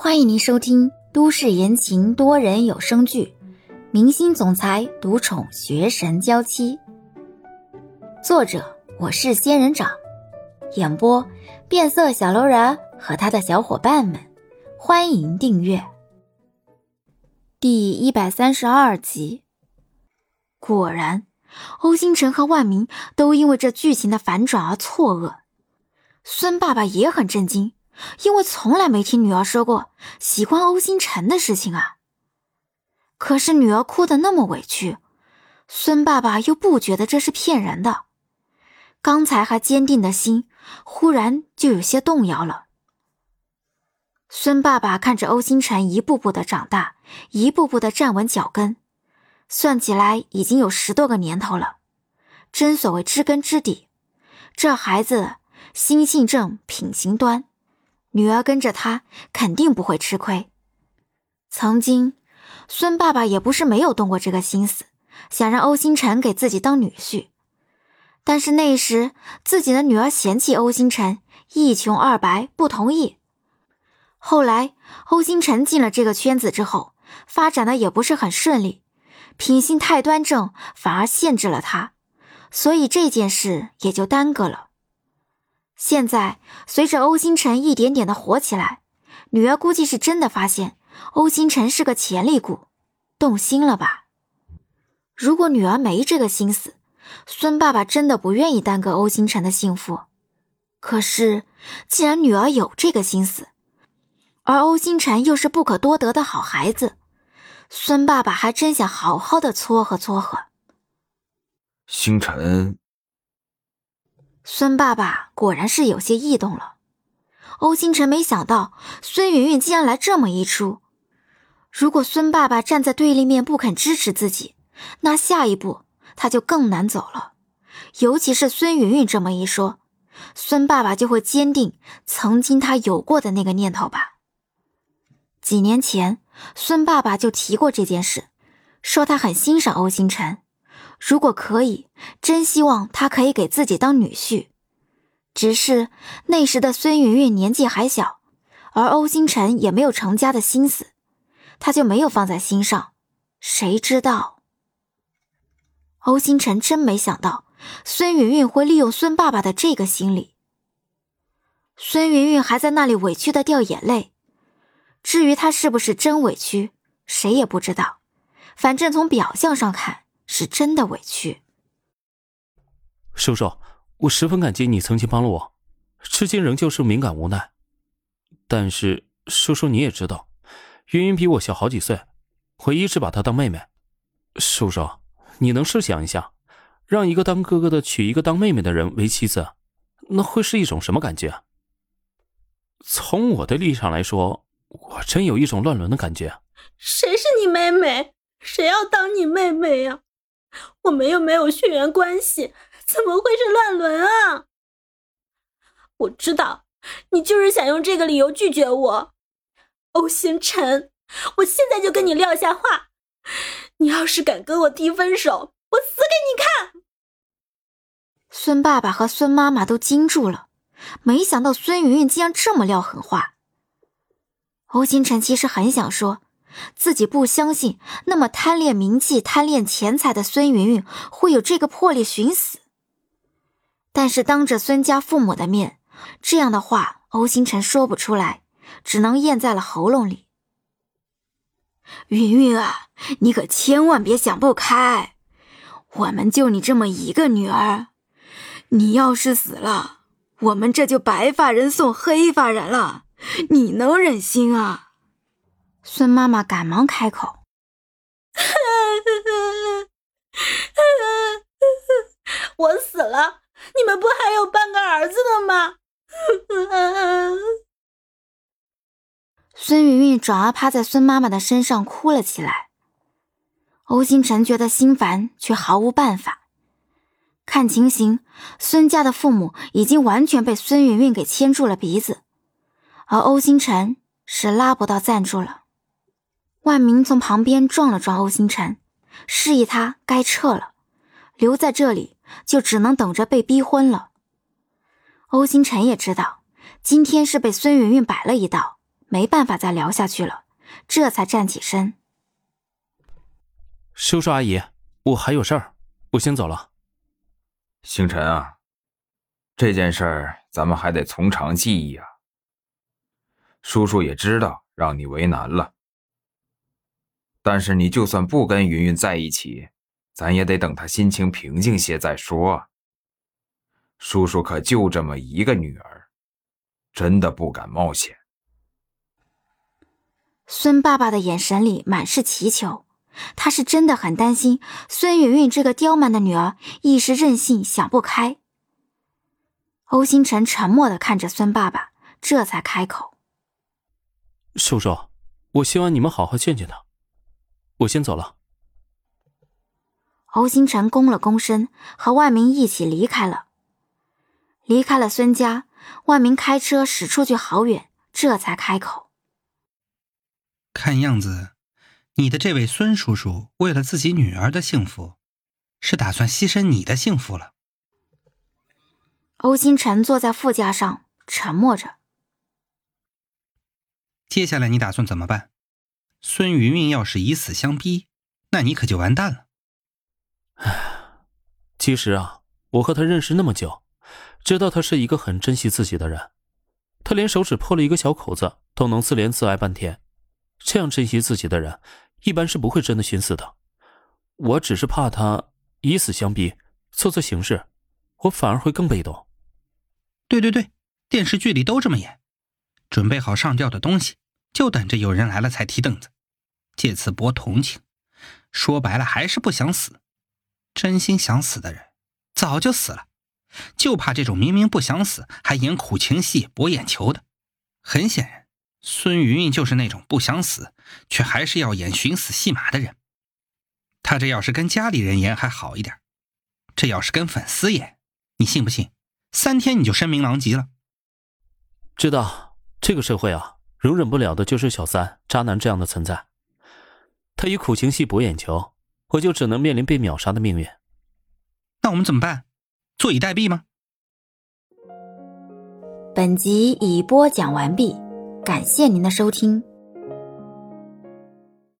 欢迎您收听都市言情多人有声剧《明星总裁独宠学神娇妻》，作者我是仙人掌，演播变色小楼人和他的小伙伴们。欢迎订阅第一百三十二集。果然，欧星辰和万明都因为这剧情的反转而错愕，孙爸爸也很震惊。因为从来没听女儿说过喜欢欧星辰的事情啊。可是女儿哭得那么委屈，孙爸爸又不觉得这是骗人的。刚才还坚定的心，忽然就有些动摇了。孙爸爸看着欧星辰一步步的长大，一步步的站稳脚跟，算起来已经有十多个年头了。真所谓知根知底，这孩子心性正，品行端。女儿跟着他，肯定不会吃亏。曾经，孙爸爸也不是没有动过这个心思，想让欧星辰给自己当女婿。但是那时自己的女儿嫌弃欧星辰一穷二白，不同意。后来欧星辰进了这个圈子之后，发展的也不是很顺利，品性太端正，反而限制了他，所以这件事也就耽搁了。现在随着欧星辰一点点的火起来，女儿估计是真的发现欧星辰是个潜力股，动心了吧？如果女儿没这个心思，孙爸爸真的不愿意耽搁欧星辰的幸福。可是既然女儿有这个心思，而欧星辰又是不可多得的好孩子，孙爸爸还真想好好的撮合撮合。星辰。孙爸爸果然是有些异动了。欧星辰没想到孙云云竟然来这么一出。如果孙爸爸站在对立面不肯支持自己，那下一步他就更难走了。尤其是孙云云这么一说，孙爸爸就会坚定曾经他有过的那个念头吧。几年前，孙爸爸就提过这件事，说他很欣赏欧星辰。如果可以，真希望他可以给自己当女婿。只是那时的孙云云年纪还小，而欧星辰也没有成家的心思，他就没有放在心上。谁知道？欧星辰真没想到孙云云会利用孙爸爸的这个心理。孙云云还在那里委屈的掉眼泪。至于他是不是真委屈，谁也不知道。反正从表象上看。是真的委屈，叔叔，我十分感激你曾经帮了我，至今仍旧是敏感无奈。但是叔叔你也知道，云云比我小好几岁，我一直把她当妹妹。叔叔，你能设想一下，让一个当哥哥的娶一个当妹妹的人为妻子，那会是一种什么感觉？从我的立场来说，我真有一种乱伦的感觉。谁是你妹妹？谁要当你妹妹呀？我们又没有血缘关系，怎么会是乱伦啊？我知道，你就是想用这个理由拒绝我，欧星辰。我现在就跟你撂下话，你要是敢跟我提分手，我死给你看！孙爸爸和孙妈妈都惊住了，没想到孙云云竟然这么撂狠话。欧星辰其实很想说。自己不相信，那么贪恋名气、贪恋钱财的孙云云会有这个魄力寻死。但是当着孙家父母的面，这样的话欧星辰说不出来，只能咽在了喉咙里。云云啊，你可千万别想不开，我们就你这么一个女儿，你要是死了，我们这就白发人送黑发人了，你能忍心啊？孙妈妈赶忙开口：“我死了，你们不还有半个儿子的吗？” 孙云云转而趴在孙妈妈的身上哭了起来。欧星辰觉得心烦，却毫无办法。看情形，孙家的父母已经完全被孙云云给牵住了鼻子，而欧星辰是拉不到赞助了。万明从旁边撞了撞欧星辰，示意他该撤了，留在这里就只能等着被逼婚了。欧星辰也知道今天是被孙云云摆了一道，没办法再聊下去了，这才站起身。叔叔阿姨，我还有事儿，我先走了。星辰啊，这件事儿咱们还得从长计议啊。叔叔也知道让你为难了，但是你就算不跟云云在一起，咱也得等她心情平静些再说。叔叔可就这么一个女儿，真的不敢冒险。孙爸爸的眼神里满是祈求，他是真的很担心孙云云这个刁蛮的女儿一时任性想不开。欧星辰沉默的看着孙爸爸，这才开口：“叔叔，我希望你们好好见见他。我先走了。”欧星辰躬了躬身，和万明一起离开了。离开了孙家，万明开车驶出去好远，这才开口：“看样子，你的这位孙叔叔为了自己女儿的幸福，是打算牺牲你的幸福了。”欧星辰坐在副驾上，沉默着。接下来你打算怎么办？孙云云要是以死相逼，那你可就完蛋了。唉，其实啊，我和他认识那么久。知道他是一个很珍惜自己的人，他连手指破了一个小口子都能自怜自哀半天。这样珍惜自己的人，一般是不会真的寻死的。我只是怕他以死相逼，做错形式，我反而会更被动。对对对，电视剧里都这么演。准备好上吊的东西，就等着有人来了才踢凳子，借此博同情。说白了，还是不想死。真心想死的人，早就死了。就怕这种明明不想死还演苦情戏博眼球的，很显然，孙云云就是那种不想死却还是要演寻死戏码的人。他这要是跟家里人演还好一点，这要是跟粉丝演，你信不信？三天你就声名狼藉了。知道这个社会啊，容忍不了的就是小三、渣男这样的存在。他以苦情戏博眼球，我就只能面临被秒杀的命运。那我们怎么办？坐以待毙吗？本集已播讲完毕，感谢您的收听。